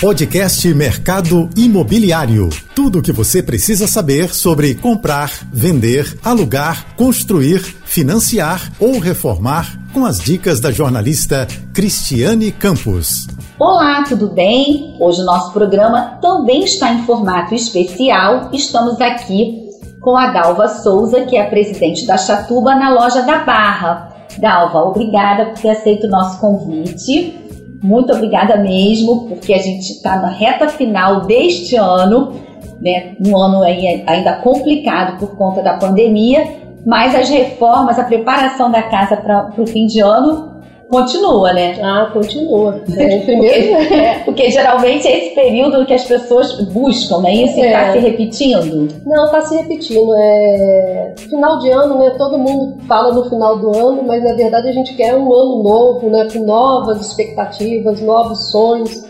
Podcast Mercado Imobiliário. Tudo o que você precisa saber sobre comprar, vender, alugar, construir, financiar ou reformar com as dicas da jornalista Cristiane Campos. Olá, tudo bem? Hoje o nosso programa também está em formato especial. Estamos aqui com a Dalva Souza, que é a presidente da Chatuba na loja da Barra. Dalva, obrigada por ter aceito o nosso convite. Muito obrigada mesmo, porque a gente está na reta final deste ano, né? Um ano ainda complicado por conta da pandemia, mas as reformas, a preparação da casa para o fim de ano Continua, né? Ah, continua. É, primeiro, porque, é, porque, geralmente é esse período que as pessoas buscam, né? Isso está é. se repetindo? Não, está se repetindo. É... Final de ano, né? Todo mundo fala no final do ano, mas na verdade a gente quer um ano novo, né? Com novas expectativas, novos sonhos.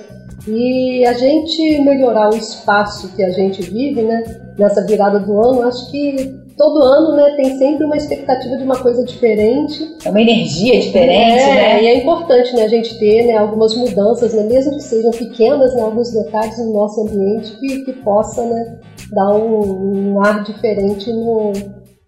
E a gente melhorar o espaço que a gente vive, né? Nessa virada do ano, acho que todo ano, né, tem sempre uma expectativa de uma coisa diferente. É uma energia diferente, é, né? E é importante, né, a gente ter, né, algumas mudanças, né, mesmo que sejam pequenas, né, alguns detalhes no nosso ambiente que, que possa, né, dar um, um ar diferente no,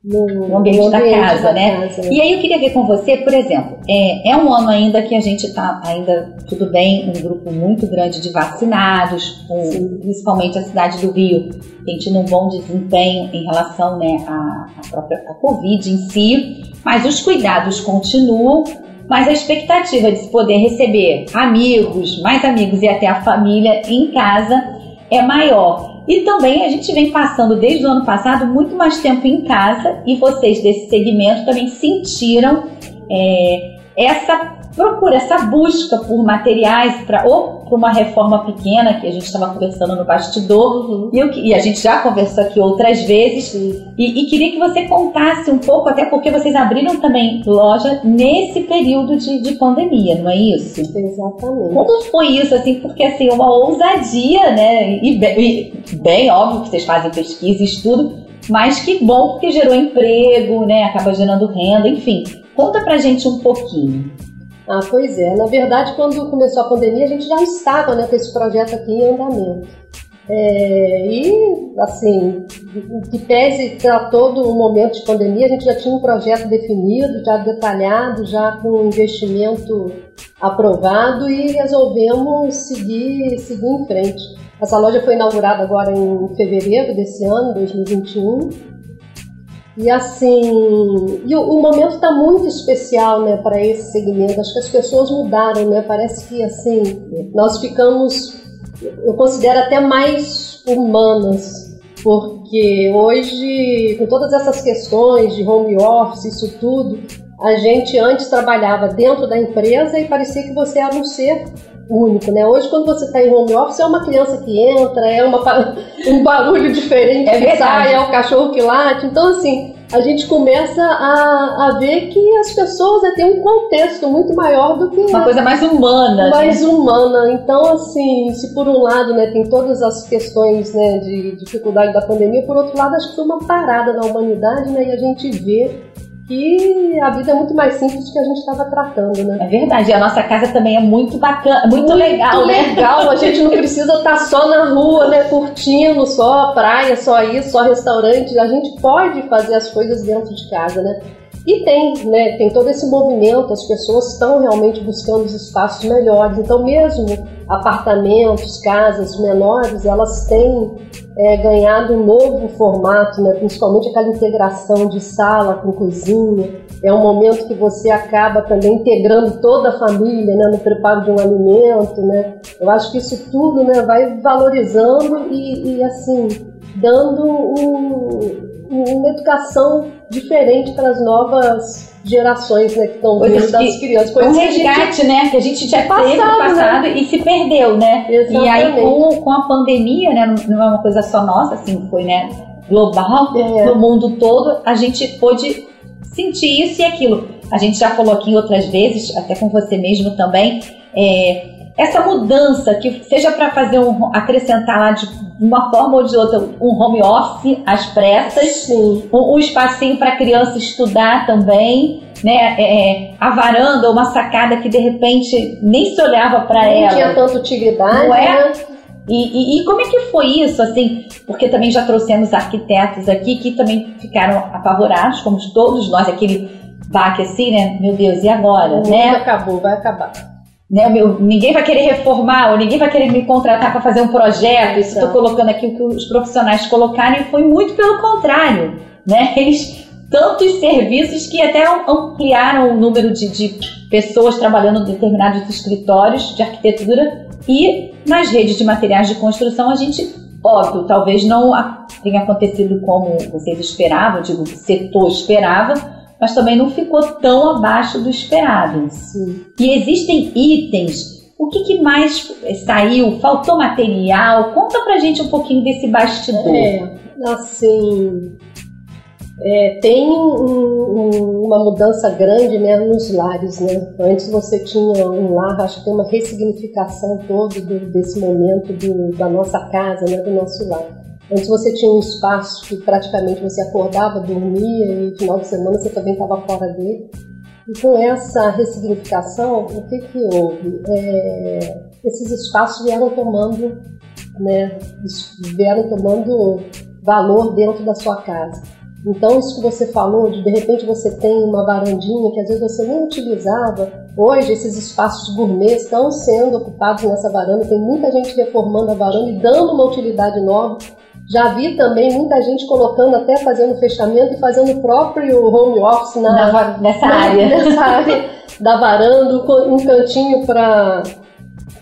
no, no ambiente, no ambiente da, casa, da né? Casa. E aí eu queria ver com você, por exemplo, é, é um ano ainda que a gente está ainda tudo bem, um grupo muito grande de vacinados, com, principalmente a cidade do Rio, sentindo um bom desempenho em relação né, à, à própria à Covid em si, mas os cuidados continuam, mas a expectativa de se poder receber amigos, mais amigos e até a família em casa é maior. E também a gente vem passando desde o ano passado muito mais tempo em casa e vocês desse segmento também sentiram é, essa procura, essa busca por materiais para ou para uma reforma pequena que a gente estava conversando no bastidor uhum. e, eu, e, a gente já conversou aqui outras vezes e, e, queria que você contasse um pouco, até porque vocês abriram também loja nesse período de, de pandemia, não é isso? Exatamente. Como foi isso, assim, porque assim, uma ousadia, né, e bem, e bem óbvio que vocês fazem pesquisa e estudo, mas que bom porque gerou emprego, né, acaba gerando renda, enfim. Conta pra gente um pouquinho. Ah, pois é. Na verdade, quando começou a pandemia, a gente já estava né, com esse projeto aqui em andamento. É, e, assim, que pese para todo o momento de pandemia, a gente já tinha um projeto definido, já detalhado, já com investimento aprovado e resolvemos seguir, seguir em frente. Essa loja foi inaugurada agora em fevereiro desse ano, 2021. E assim, e o, o momento está muito especial, né, para esse segmento. Acho que as pessoas mudaram, né? Parece que assim nós ficamos, eu considero até mais humanas, porque hoje, com todas essas questões de home office, isso tudo, a gente antes trabalhava dentro da empresa e parecia que você era um ser único, né? Hoje, quando você está em home office, é uma criança que entra, é uma, um barulho diferente é que sai, é o cachorro que late. Então, assim, a gente começa a, a ver que as pessoas né, têm um contexto muito maior do que... Uma coisa mais humana. Né? Mais né? humana. Então, assim, se por um lado né, tem todas as questões né, de dificuldade da pandemia, por outro lado, acho que foi uma parada na humanidade né, e a gente vê que a vida é muito mais simples do que a gente estava tratando, né? É verdade. E a nossa casa também é muito bacana, muito, muito legal, né? legal. A gente não precisa estar tá só na rua, né? Curtindo só praia, só isso, só restaurante. A gente pode fazer as coisas dentro de casa, né? E tem, né, tem todo esse movimento, as pessoas estão realmente buscando os espaços melhores. Então, mesmo apartamentos, casas menores, elas têm é, ganhado um novo formato, né, principalmente aquela integração de sala com cozinha. É um momento que você acaba também integrando toda a família né, no preparo de um alimento. Né. Eu acho que isso tudo né, vai valorizando e, e assim, dando um uma educação diferente para as novas gerações né, que estão vindo das crianças. Coisas um resgate, gente, né? Que a gente já passado, teve no passado né? e se perdeu, né? Exatamente. E aí com, com a pandemia, né? Não é uma coisa só nossa, assim, foi, né? Global, é. no mundo todo, a gente pôde sentir isso e aquilo. A gente já falou aqui outras vezes, até com você mesmo também, é, essa mudança, que seja para fazer um, acrescentar lá de uma forma ou de outra um home office às pressas, um, um espacinho para a criança estudar também, né? É, é, a varanda, uma sacada que de repente nem se olhava para ela. Não tinha tanta utilidade. Não é? Né? E, e, e, como é que foi isso, assim? Porque também já trouxemos arquitetos aqui que também ficaram apavorados, como todos nós, aquele baque assim, né? Meu Deus, e agora? O né? acabou, vai acabar. Né, meu, ninguém vai querer reformar, ou ninguém vai querer me contratar para fazer um projeto. Isso estou colocando aqui o que os profissionais colocaram e foi muito pelo contrário. Né? Eles tantos serviços que até ampliaram o número de, de pessoas trabalhando em determinados escritórios de arquitetura e nas redes de materiais de construção a gente, óbvio, talvez não tenha acontecido como vocês esperavam, digo, o setor esperava, mas também não ficou tão abaixo do esperado. Sim. E existem itens. O que, que, mais saiu? Faltou material? Conta pra gente um pouquinho desse bastidor. É, assim, é, tem um, um, uma mudança grande né, nos lares. Né? Antes você tinha um lar, acho que tem uma ressignificação todo do, desse momento do, da nossa casa, né, do nosso lar. Antes você tinha um espaço que praticamente você acordava, dormia e final de semana você também estava fora dele. E com essa ressignificação, o que, que houve? É, esses espaços vieram tomando, né, vieram tomando valor dentro da sua casa. Então, isso que você falou, de de repente você tem uma varandinha que às vezes você nem utilizava, hoje esses espaços gourmet estão sendo ocupados nessa varanda, tem muita gente reformando a varanda e dando uma utilidade nova. Já vi também muita gente colocando, até fazendo fechamento e fazendo o próprio home office na, na nessa na, área. Nessa área da varanda, um cantinho para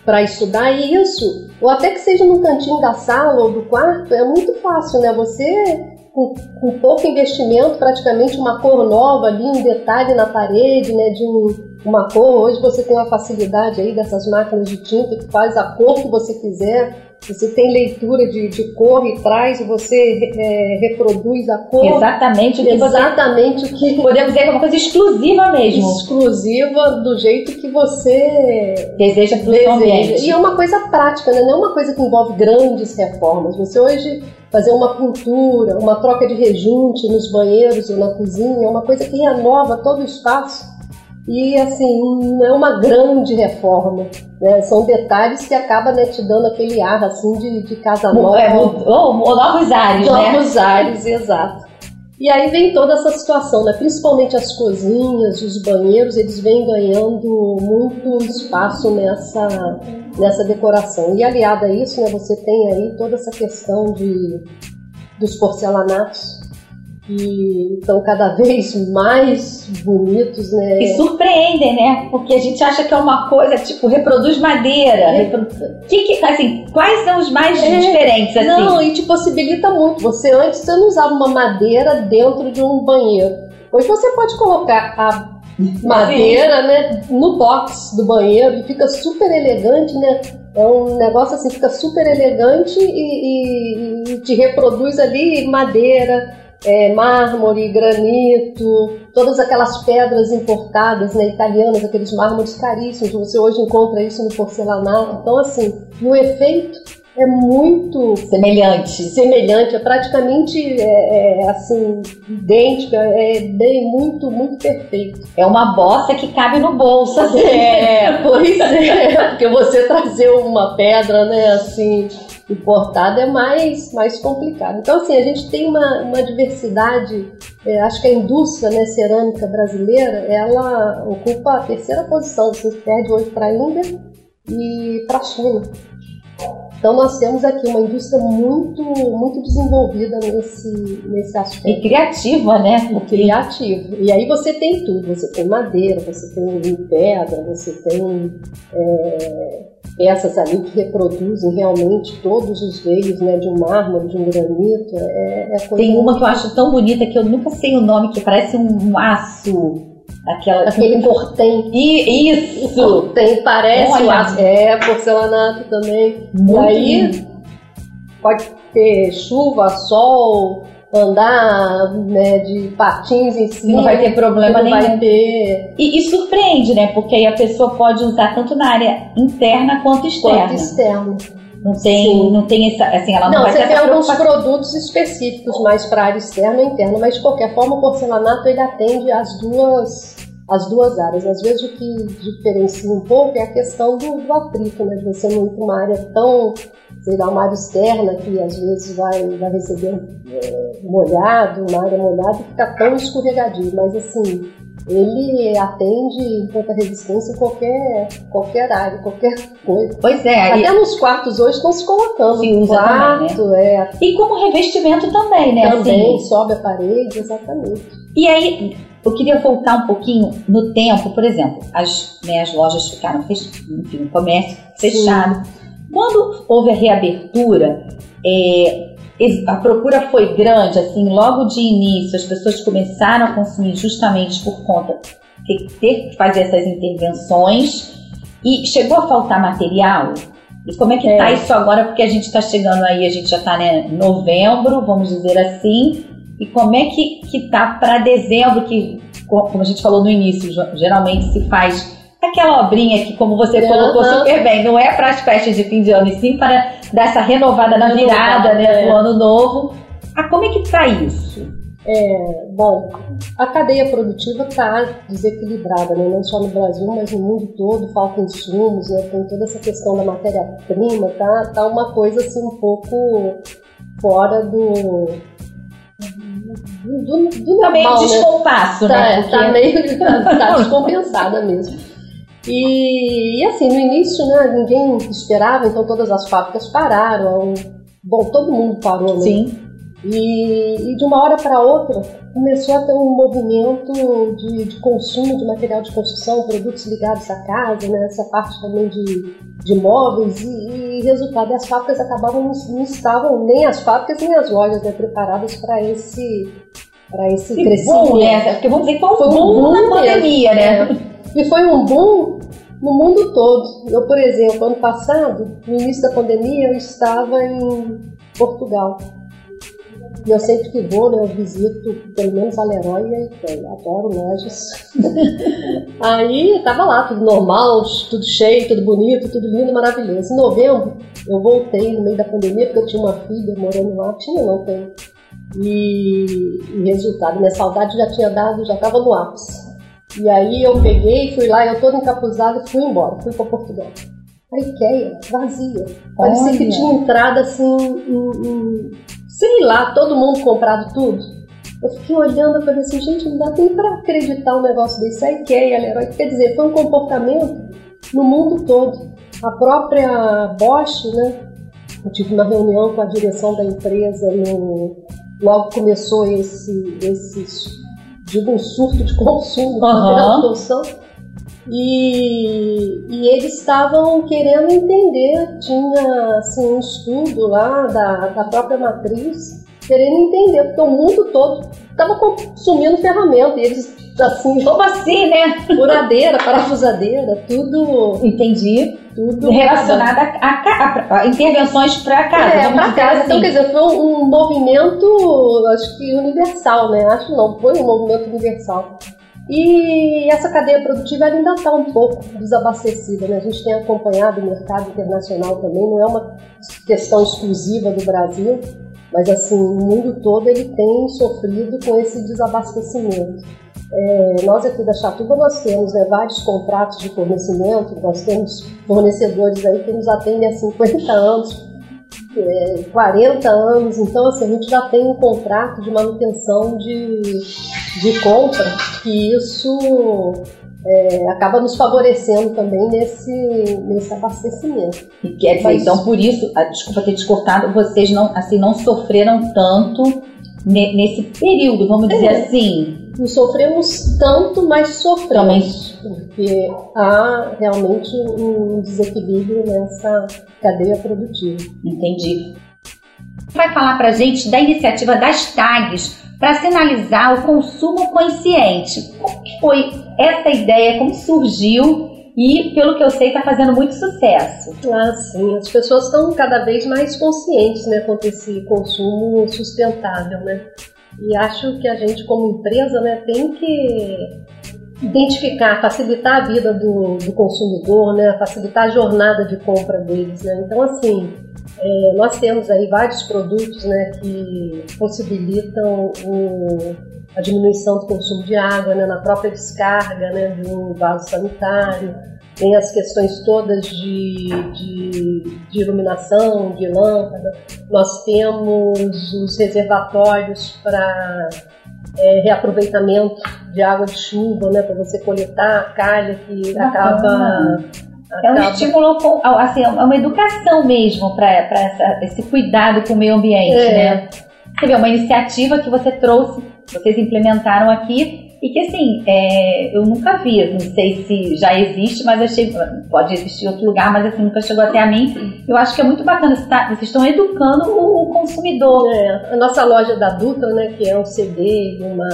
para estudar e isso, ou até que seja no cantinho da sala ou do quarto, é muito fácil, né? Você com, com pouco investimento, praticamente uma cor nova ali, um detalhe na parede, né, de um, uma cor. Hoje você tem uma facilidade aí dessas máquinas de tinta que faz a cor que você quiser. Você tem leitura de, de cor e traz você é, reproduz a cor. Exatamente o que Exatamente você... o que. Podemos dizer que é uma coisa exclusiva mesmo. Exclusiva do jeito que você deseja para o ambiente. E é uma coisa prática, né? não é uma coisa que envolve grandes reformas. Você hoje fazer uma pintura, uma troca de rejunte nos banheiros ou na cozinha, é uma coisa que renova todo o espaço e assim, não é uma grande reforma. Né? São detalhes que acabam né, te dando aquele ar assim de, de casa nova. É, ou, novos ares, né? Novos ares, exato. E aí vem toda essa situação, né? principalmente as cozinhas, os banheiros, eles vêm ganhando muito espaço nessa, nessa decoração. E aliado a isso, né, você tem aí toda essa questão de, dos porcelanatos, que estão cada vez mais bonitos, né? E surpreendem, né? Porque a gente acha que é uma coisa, tipo, reproduz madeira. É. Reprodu... Que, que, assim, quais são os mais é. diferentes, assim? Não, e te possibilita muito. Você antes você não usava uma madeira dentro de um banheiro. Hoje você pode colocar a madeira, Sim. né, no box do banheiro e fica super elegante, né? É um negócio assim, fica super elegante e, e, e te reproduz ali madeira, é, mármore, granito, todas aquelas pedras importadas, né, italianas, aqueles mármores caríssimos, você hoje encontra isso no porcelanato. Então, assim, o efeito é muito semelhante, semelhante, é praticamente é, é, assim idêntico, é bem muito muito perfeito. É uma bosta que cabe no bolso. Assim. É, pois é, porque você trazer uma pedra, né, assim importada é mais, mais complicado. Então, assim, a gente tem uma, uma diversidade, é, acho que a indústria né, cerâmica brasileira, ela ocupa a terceira posição, você perde hoje para a Índia e para a China. Então nós temos aqui uma indústria muito, muito desenvolvida nesse, nesse aspecto. E criativa, né? E criativa. E aí você tem tudo, você tem madeira, você tem pedra, você tem é, peças ali que reproduzem realmente todos os veios né, de um mármore, de um granito. É, é tem uma que eu acho tão bonita que eu nunca sei o nome, que parece um aço. Aquela, Aquele portem. E, isso! Tem, parece Olha. É, porcelanato também. Muito e aí lindo. pode ter chuva, sol, andar né, de patins em cima. Não vai ter problema não nenhum. Vai ter... E, e, surpreende, né? Porque aí a pessoa pode usar tanto na área interna quanto externa. Quanto externa. Não tem, não tem essa, assim, ela não, não você tem alguns produtos específicos mais para a área externa e interna, mas de qualquer forma o porcelanato ele atende as duas as duas áreas. Às vezes o que diferencia um pouco é a questão do, do atrito, né? De você não ir para uma área tão, sei lá, uma área externa que às vezes vai, vai receber é, molhado, uma área molhada e fica tão escorregadio. Mas assim, ele atende enquanto resistência em qualquer, qualquer área, qualquer coisa. Pois é. Até e... nos quartos hoje estão se colocando. Quarto, também, né? é. E como revestimento também, né? Também, assim. sobe a parede, exatamente. E aí, eu queria voltar um pouquinho no tempo, por exemplo, as, né, as lojas ficaram fechadas, enfim, o comércio fechado. Sim. Quando houve a reabertura, é, a procura foi grande, assim, logo de início as pessoas começaram a consumir justamente por conta de ter que fazer essas intervenções e chegou a faltar material. E como é que está é. isso agora? Porque a gente está chegando aí, a gente já está né, novembro, vamos dizer assim, e como é que que tá para dezembro, que como a gente falou no início, geralmente se faz aquela obrinha que, como você uhum. colocou super bem, não é para as festas de fim de ano, e sim para dar essa renovada na virada, né, é. do ano novo. Ah, como é que tá isso? É, bom, a cadeia produtiva está desequilibrada, né? não só no Brasil, mas no mundo todo, falta insumos, né? tem toda essa questão da matéria-prima, tá, tá uma coisa assim um pouco fora do, do, do tá meio né? descompasso, né? Tá, Porque... tá meio tá descompensada mesmo. E, e, assim, no início, né, ninguém esperava, então todas as fábricas pararam. Bom, todo mundo parou, né? Sim. E, e de uma hora para outra começou a ter um movimento de, de, consumo de material de construção, produtos ligados à casa, né? essa parte também de, de móveis e, e resultado, as fábricas acabavam não, não, estavam nem as fábricas nem as lojas né, preparadas para esse para esse que crescimento. Boom, né? Porque vamos dizer que foi um boom, boom na pandemia, né? E foi um boom no mundo todo. Eu, por exemplo, ano passado, no início da pandemia, eu estava em Portugal. E eu sempre que vou, né, eu visito pelo menos a Leroy e a Ikea. Adoro lojas. Aí tava lá, tudo normal, tudo cheio, tudo bonito, tudo lindo, maravilhoso. Em novembro, eu voltei no meio da pandemia, porque eu tinha uma filha morando lá. Tinha, não tem. E, e resultado, minha saudade já tinha dado, já estava no ápice. E aí eu peguei, fui lá, eu toda encapuzada e fui embora, fui para Portugal. A Ikea, vazia. Parecia Olha. que tinha entrada assim, em, em, sei lá, todo mundo comprado tudo. Eu fiquei olhando e falei assim, gente, não dá nem para acreditar um negócio desse. A Ikea, Leroy, quer dizer, foi um comportamento no mundo todo. A própria Bosch, né? Eu tive uma reunião com a direção da empresa no, logo começou esse, esse digo, um surto de consumo, uhum. produção, e, e eles estavam querendo entender, tinha assim, um estudo lá da, da própria matriz, querendo entender, porque o mundo todo estava consumindo ferramenta, e eles assim. Como assim, né? Furadeira, parafusadeira, tudo. Entendi. Tudo relacionado a, a, a, intervenções para casa. É, para casa. Assim. Então, quer dizer, foi um, um, movimento, acho que universal, né? Acho não, foi um movimento universal. E essa cadeia produtiva ainda está um pouco desabastecida, né? A gente tem acompanhado o mercado internacional também, não é uma questão exclusiva do Brasil, mas assim, o mundo todo ele tem sofrido com esse desabastecimento. É, nós aqui da Chatuba nós temos né, vários contratos de fornecimento, nós temos fornecedores aí que nos atendem há 50 anos, é, 40 anos, então assim, a gente já tem um contrato de manutenção de, de compra, que isso é, acaba nos favorecendo também nesse, nesse abastecimento. E quer dizer, Mas, então por isso, ah, desculpa ter te cortado, vocês não, assim, não sofreram tanto nesse período, vamos dizer é. assim, não sofremos tanto, mas sofremos, porque há realmente um desequilíbrio nessa cadeia produtiva. Entendi. Vai falar para gente da iniciativa das tags para sinalizar o consumo consciente. Como foi essa ideia? Como surgiu? e, pelo que eu sei, está fazendo muito sucesso. Ah, sim. As pessoas estão cada vez mais conscientes né, quanto a esse consumo sustentável, né? E acho que a gente, como empresa, né, tem que identificar, facilitar a vida do, do consumidor, né, facilitar a jornada de compra deles. Né? Então, assim, é, nós temos aí vários produtos né, que possibilitam o, a diminuição do consumo de água né, na própria descarga né, de um vaso sanitário. Tem as questões todas de, de, de iluminação, de lâmpada. Nós temos os reservatórios para é, reaproveitamento de água de chuva, né, para você coletar a calha que acaba é um estímulo, assim, é uma educação mesmo para esse cuidado com o meio ambiente, é. né? Você vê, uma iniciativa que você trouxe, vocês implementaram aqui, e que assim, é, eu nunca vi, não sei se já existe, mas achei, pode existir em outro lugar, mas assim, nunca chegou até a mim. Eu acho que é muito bacana, vocês estão educando o, consumidor. É, a nossa loja da Dutra, né, que é um CD, uma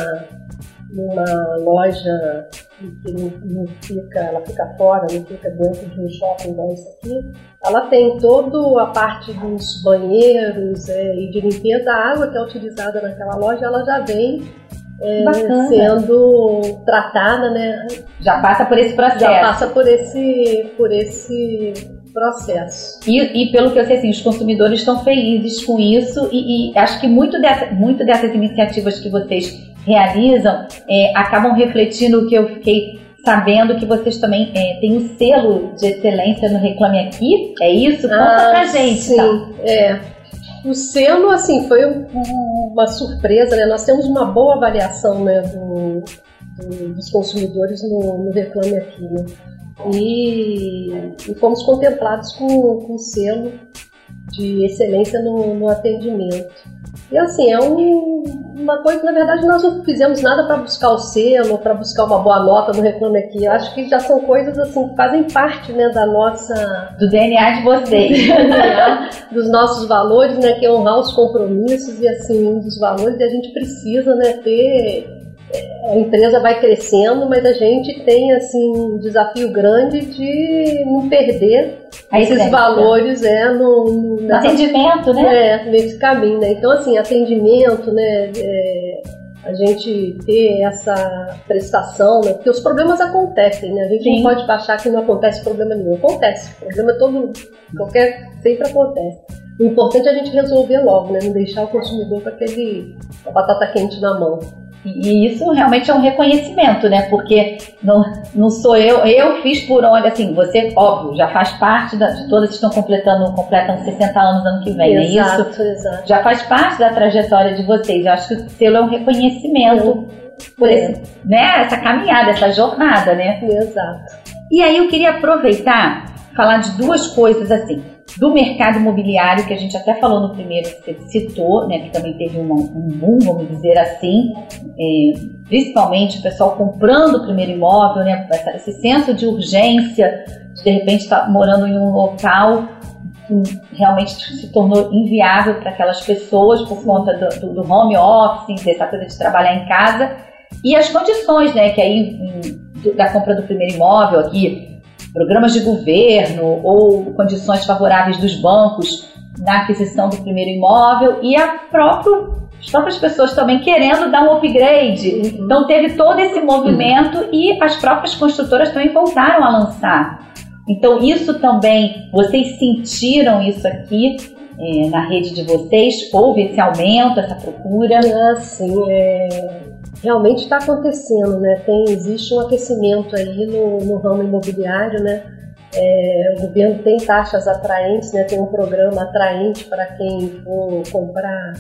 numa loja que não, não, fica, ela fica fora, não fica dentro de um shopping igual aqui, ela tem toda a parte dos banheiros é, e de limpeza. A água que é utilizada naquela loja, ela já vem é, sendo tratada, né? Já passa por esse processo. Já passa por esse, por esse processo. E, e pelo que eu sei, assim, os consumidores estão felizes com isso e, e acho que muito, dessa, muito dessas iniciativas que vocês realizam é, acabam refletindo o que eu fiquei sabendo que vocês também é, têm um selo de excelência no Reclame Aqui. É isso? Conta ah, pra gente. Sim, tá? é. O selo, assim, foi uma surpresa, né? Nós temos uma boa avaliação né, do, do, dos consumidores no, no Reclame Aqui, né? E, e, fomos contemplados com, o selo de excelência no, no atendimento. E assim, é um, uma coisa que na verdade nós não fizemos nada para buscar o selo, para buscar uma boa nota no Reclame Aqui. Eu acho que já são coisas assim que fazem parte né, da nossa. Do DNA de vocês. dos nossos valores, né? Que é honrar os compromissos e assim, um dos valores e a gente precisa né, ter a empresa vai crescendo, mas a gente tem assim um desafio grande de não perder a esses essência. valores é no, no atendimento, né? É, nesse caminho, né? Então assim, atendimento, né? É, a gente ter essa prestação, né? Porque os problemas acontecem, né? A gente Sim. não pode achar que não acontece problema nenhum. Acontece. Problema todo, qualquer, sempre acontece. O importante é a gente resolver logo, né? Não deixar o consumidor com aquele a batata quente na mão. E isso realmente é um reconhecimento, né? Porque não, não sou eu, eu fiz por onde, assim, você, óbvio, já faz parte da, de todas que estão completando, completam 60 anos ano que vem, exato, é isso? Exato. Já faz parte da trajetória de vocês. Eu acho que o selo é um reconhecimento por é. esse, né, essa caminhada, essa jornada, né? Exato. E aí eu queria aproveitar, falar de duas coisas assim do mercado imobiliário, que a gente até falou no primeiro que você citou, né, que também teve uma, um boom, vamos dizer assim, é, principalmente o pessoal comprando o primeiro imóvel, né, esse senso de urgência, de, de repente estar tá morando em um local que realmente se tornou inviável para aquelas pessoas por conta do, do, home office, dessa coisa de trabalhar em casa, e as condições, né, que aí da compra do primeiro imóvel aqui programas de governo ou condições favoráveis dos bancos na aquisição do primeiro imóvel e a próprio, as próprias pessoas também querendo dar um upgrade. Uhum. Então teve todo esse movimento uhum. e as próprias construtoras também voltaram a lançar. Então isso também, vocês sentiram isso aqui é, na rede de vocês? Houve esse aumento, essa procura? Ah, sim, é realmente está acontecendo, né? Tem, existe um aquecimento aí no, no ramo imobiliário, né? É, o governo tem taxas atraentes, né? Tem um programa atraente para quem for comprar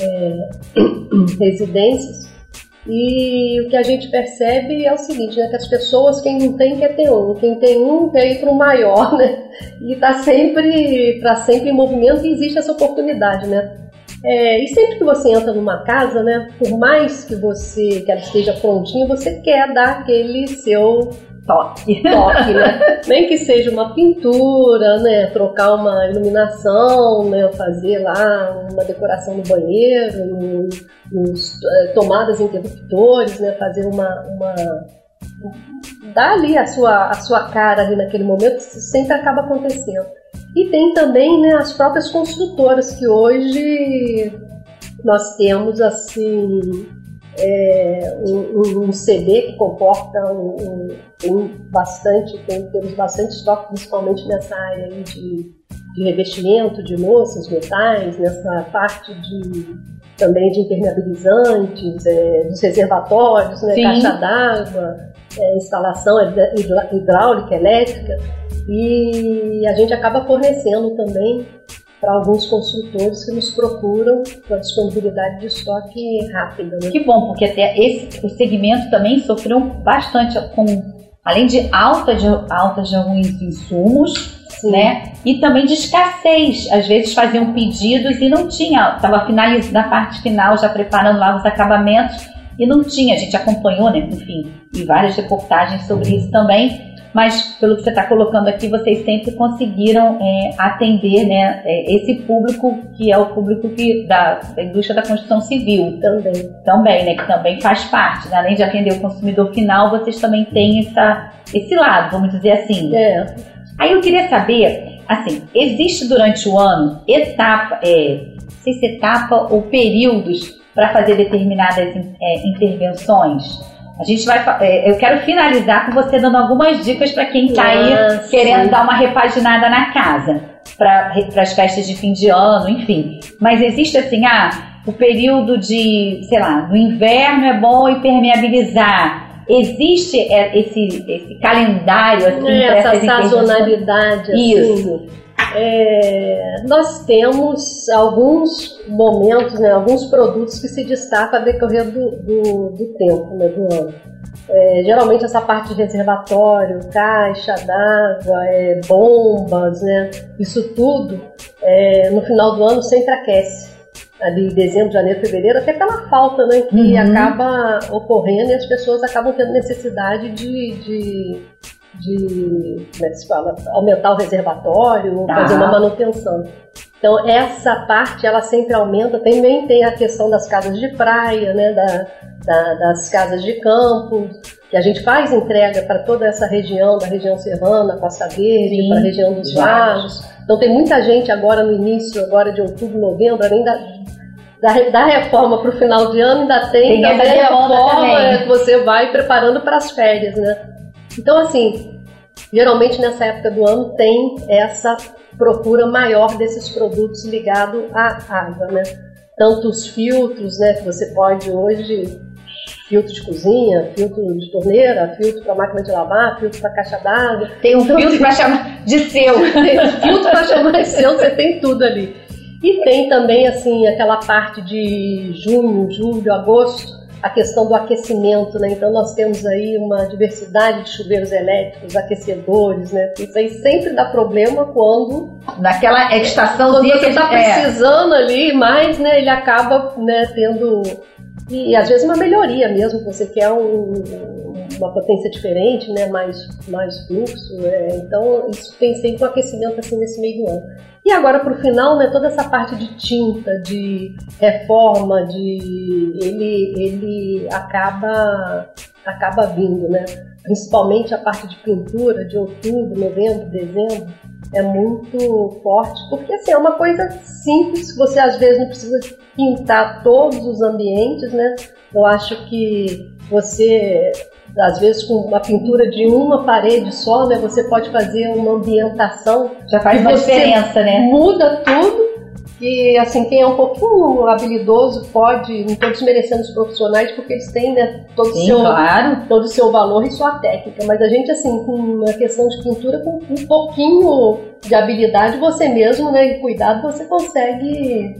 é, residências. E o que a gente percebe é o seguinte, né? Que as pessoas, quem não tem, quer ter um. Quem tem um, quer ir para o maior, né? E está sempre, tá sempre em movimento e existe essa oportunidade, né? É, e sempre que você entra numa casa, né, por mais que você que ela esteja prontinha, você quer dar aquele seu toque, toque né? Nem que seja uma pintura, né, trocar uma iluminação, né, fazer lá uma decoração no banheiro, nos, nos é, tomadas interruptores, né, fazer uma, uma dar ali a sua, a sua cara ali naquele momento, isso sempre acaba acontecendo. E tem também né, as próprias construtoras que hoje nós temos assim é, um, um, CD que comporta um, um, bastante, tem, temos bastante estoque, principalmente nessa área de, de revestimento de louças, metais, nessa parte de também de impermeabilizantes, é, dos reservatórios, né, caixa d'água, é, instalação hidráulica, elétrica, e a gente acaba fornecendo também para alguns construtores que nos procuram com a disponibilidade de estoque rápida. Né? Que bom, porque até esse, o segmento também sofreu bastante com, além de alta de, alta de alguns insumos, Sim. né? E também de escassez. Às vezes faziam pedidos e não tinha, estava finalizando na parte final, já preparando lá os acabamentos e não tinha. A gente acompanhou, né? Enfim, e várias reportagens sobre isso também mas pelo que você está colocando aqui, vocês sempre conseguiram é, atender né, é, esse público que é o público que, da, da, indústria da construção civil. Também. Também, né? Que também faz parte. Né? Além de atender o consumidor final, vocês também têm essa, esse lado, vamos dizer assim. É. Aí eu queria saber, assim, existe durante o ano etapa, é, não sei se etapa ou períodos para fazer determinadas é, intervenções? A gente vai. É, eu quero finalizar com você dando algumas dicas para quem está aí querendo dar uma repaginada na casa, para as festas de fim de ano, enfim. Mas existe assim, ah, o período de, sei lá, no inverno é bom impermeabilizar. Existe é, esse, esse calendário assim, é, essa sazonalidade. Assim. Isso. É, nós temos alguns momentos, né, alguns produtos que se destacam a decorrer do, do, do tempo, né, do ano. É, geralmente essa parte de reservatório, caixa d'água, é, bombas, né, isso tudo é, no final do ano sempre aquece. Ali dezembro, janeiro, fevereiro, até pela falta né, que uhum. acaba ocorrendo e as pessoas acabam tendo necessidade de, de de como é que se fala, aumentar o reservatório, tá. fazer uma manutenção. Então essa parte ela sempre aumenta. Também tem a questão das casas de praia, né, da, da, das casas de campo, que a gente faz entrega para toda essa região, da região serrana, Costa Verde, para a região dos vagos. Então tem muita gente agora no início, agora de outubro, novembro, além da, da, da reforma para o final de ano, ainda tem, tem também a forma que você vai preparando para as férias, né? Então, assim, geralmente nessa época do ano tem essa procura maior desses produtos ligados à água, né? Tanto os filtros, né, que você pode hoje filtro de cozinha, filtro de torneira, filtro para máquina de lavar, filtro para caixa d'água. Tem um então, filtro para chamar de seu. Tem filtro para chamar de seu, você tem tudo ali. E tem também assim aquela parte de junho, julho, agosto, a questão do aquecimento, né? Então nós temos aí uma diversidade de chuveiros elétricos, aquecedores, né? Isso aí sempre dá problema quando naquela estação quando você está precisando é. ali, mas né, ele acaba né, tendo e às vezes uma melhoria mesmo, você quer um, uma potência diferente, né, mais, mais fluxo, é, então isso tem sempre um aquecimento assim nesse meio do ano. E agora para o final, né, toda essa parte de tinta, de reforma, de ele, ele acaba acaba vindo, né? Principalmente a parte de pintura de outubro, novembro, dezembro é muito forte, porque assim, é uma coisa simples, você às vezes não precisa pintar todos os ambientes, né? Eu acho que você às vezes com uma pintura de uma parede só, né, você pode fazer uma ambientação. Já faz uma diferença, né? Muda tudo. E assim, quem é um pouquinho habilidoso pode, não estou desmerecendo os profissionais, porque eles têm né, todo o seu, claro. todo seu valor e sua técnica. Mas a gente, assim, com uma questão de pintura, com um pouquinho de habilidade, você mesmo, né, e cuidado, você consegue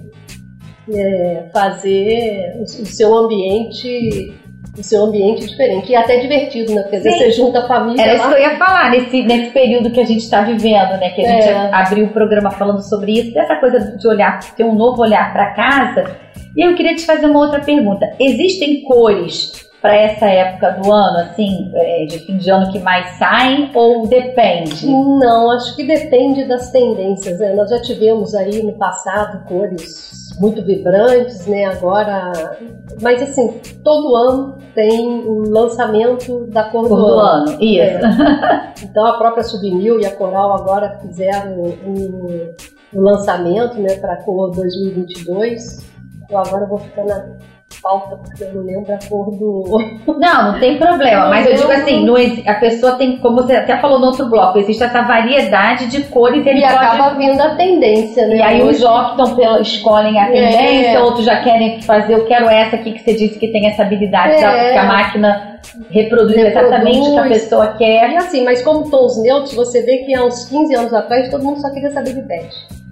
é, fazer o, o seu ambiente o seu ambiente diferente. E até divertido, né? Porque às vezes você junta a família. Era lá. isso que eu ia falar, nesse, nesse período que a gente está vivendo, né? Que a gente é. abriu o programa falando sobre isso, dessa coisa de olhar, ter um novo olhar para casa. E eu queria te fazer uma outra pergunta. Existem cores para essa época do ano, assim, é, de fim de ano que mais saem ou depende? Não, acho que depende das tendências. Né? Nós já tivemos aí no passado cores muito vibrantes, né? Agora, mas assim, todo ano tem o um lançamento da cor, cor do, do, ano. ano. Isso. É. Então a própria Submil e a Coral agora fizeram um, um lançamento, né, para a cor 2022. Eu agora vou ficar na falta, porque eu não lembro a cor do. Não, não tem problema, mas eu digo assim, não, a pessoa tem, como você até falou no outro bloco, existe essa variedade de cores e, e acaba vindo a tendência, né? E aí os optam pela, escolhem a tendência, é. outros já querem fazer, eu quero essa aqui que você disse que tem essa habilidade, é. que a máquina reproduz, reproduz exatamente o que a pessoa quer. E assim, mas como tons neutros, você vê que há uns 15 anos atrás todo mundo só queria saber de bege.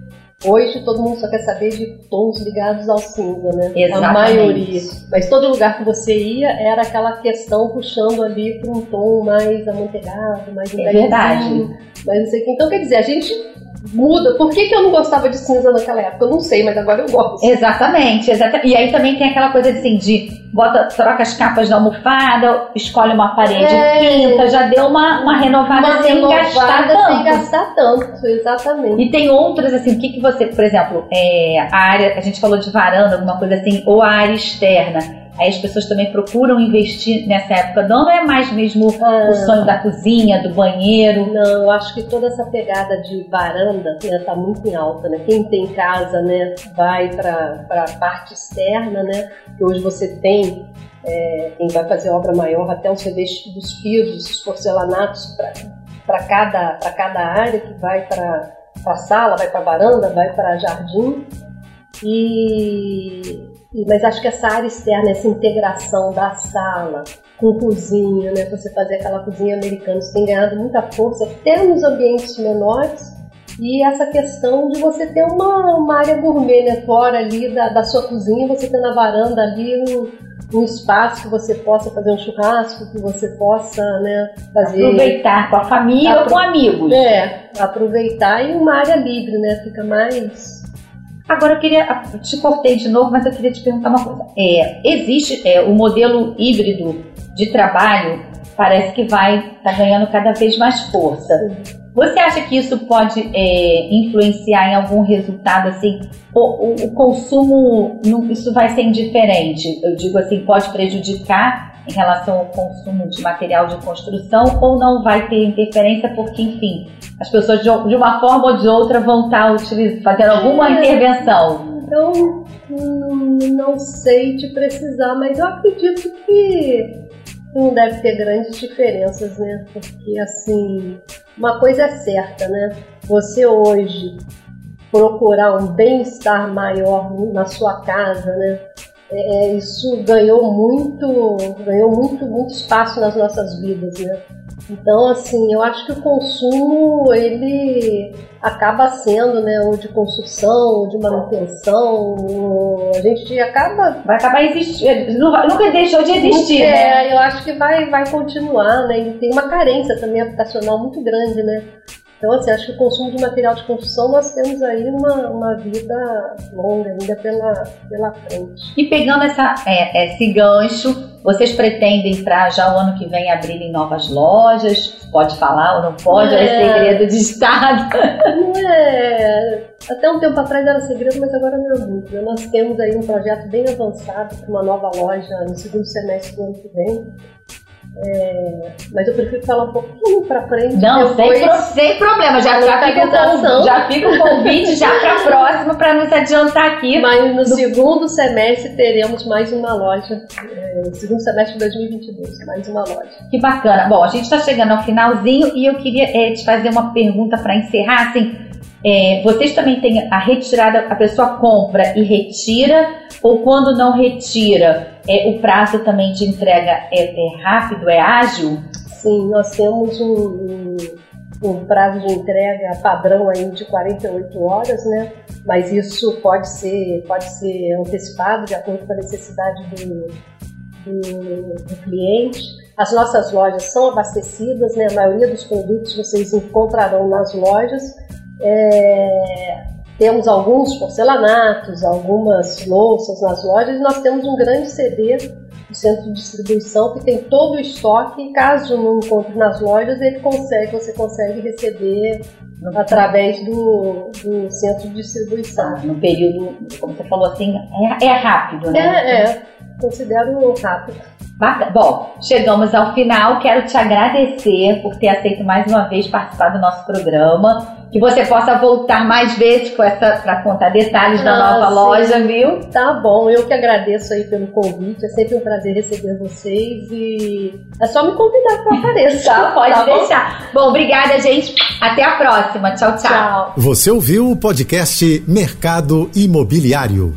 Hoje todo mundo só quer saber de tons ligados ao cinza, né? Exatamente. A maioria. Mas todo lugar que você ia era aquela questão puxando ali para um tom mais amanteigado, mais É verdade. Mas não sei o que. Então, quer dizer, a gente muda. Por que, que eu não gostava de cinza naquela época? Eu não sei, mas agora eu gosto. Exatamente, exatamente. E aí também tem aquela coisa assim de bota, troca as capas da almofada, escolhe uma parede, é, pinta, já deu uma, uma renovada uma sem renovada gastar tanto. Sem gastar tanto, exatamente. E tem outras, assim, o que, que você, por exemplo, é, a área, a gente falou de varanda, alguma coisa assim, ou a área externa Aí as pessoas também procuram investir nessa época. Não é mais mesmo ah, o sonho da cozinha, do banheiro. Não, eu acho que toda essa pegada de varanda está né, muito em alta, né? Quem tem casa, né, vai para a parte externa, né? Que hoje você tem é, quem vai fazer obra maior até os revestidos pisos, os porcelanatos para cada para cada área que vai para a sala, vai para a varanda, vai para jardim. E mas acho que essa área externa, essa integração da sala com cozinha, né? Você fazer aquela cozinha americana, você tem ganhado muita força até nos ambientes menores. E essa questão de você ter uma, uma área gourmet, né? Fora ali da, da sua cozinha, você ter na varanda ali um, um espaço que você possa fazer um churrasco, que você possa, né, fazer... Aproveitar com a família Apro... ou com amigos. É, aproveitar e uma área livre, né? Fica mais Agora eu queria, te cortei de novo, mas eu queria te perguntar uma coisa. É, existe é, o modelo híbrido de trabalho, parece que vai tá ganhando cada vez mais força. Você acha que isso pode é, influenciar em algum resultado assim? O, o, o consumo, não, isso vai ser indiferente? Eu digo assim, pode prejudicar em relação ao consumo de material de construção ou não vai ter interferência porque, enfim, as pessoas de, uma forma ou de outra vão estar fazendo alguma é, intervenção? Eu não sei te precisar, mas eu acredito que não deve ter grandes diferenças, né? Porque, assim, uma coisa é certa, né? Você hoje procurar um bem-estar maior na sua casa, né? É, é, isso ganhou muito, ganhou muito, muito espaço nas nossas vidas, né? Então, assim, eu acho que o consumo ele acaba sendo, né, ou de construção, ou de manutenção, a gente acaba vai acabar existindo, nunca deixou de existir, é, né? eu acho que vai, vai continuar, né? E tem uma carência também habitacional muito grande, né? Então, assim, acho que o consumo de material de construção nós temos aí uma, uma vida longa ainda pela, pela frente. E pegando essa, é, esse gancho, vocês pretendem para já o ano que vem abrirem novas lojas? Pode falar ou não pode? É, é segredo de Estado? Não é. Até um tempo atrás era segredo, mas agora não é muito. Né? Nós temos aí um projeto bem avançado para uma nova loja no segundo semestre do ano que vem. É, mas eu prefiro falar um pouquinho para frente. Não, sem, pro, sem problema. Já, já, fica o, já fica o convite já para a próxima para nos adiantar aqui. Mas no, segundo semestre teremos mais uma loja. É, no segundo semestre de 2022, mais uma loja. Que bacana. Bom, a gente está chegando ao finalzinho e eu queria é, te fazer uma pergunta para encerrar. Assim, é, vocês também têm a retirada, a pessoa compra e retira, ou quando não retira, é, o prazo também de entrega é, é rápido, é ágil? Sim, nós temos um, um, um, prazo de entrega padrão aí de 48 horas, né? Mas isso pode ser, pode ser antecipado de acordo com a necessidade do, do, do cliente. As nossas lojas são abastecidas, né? A maioria dos produtos vocês encontrarão nas lojas é, temos alguns porcelanatos, algumas louças nas lojas e nós temos um grande CD do centro de distribuição que tem todo o estoque caso não encontre nas lojas, ele consegue, você consegue receber através do, do centro de distribuição. Ah, no período, como você falou assim, é, é rápido, né? É, é, considero rápido. Bom, chegamos ao final. Quero te agradecer por ter aceito mais uma vez participar do nosso programa. Que você possa voltar mais vezes com essa para contar detalhes ah, da nova sim. loja, viu? Tá bom, eu que agradeço aí pelo convite. É sempre um prazer receber vocês e é só me convidar para aparecer. tá, pode tá deixar. Bom? bom, obrigada, gente. Até a próxima. Tchau, tchau. Tchau. Você ouviu o podcast Mercado Imobiliário.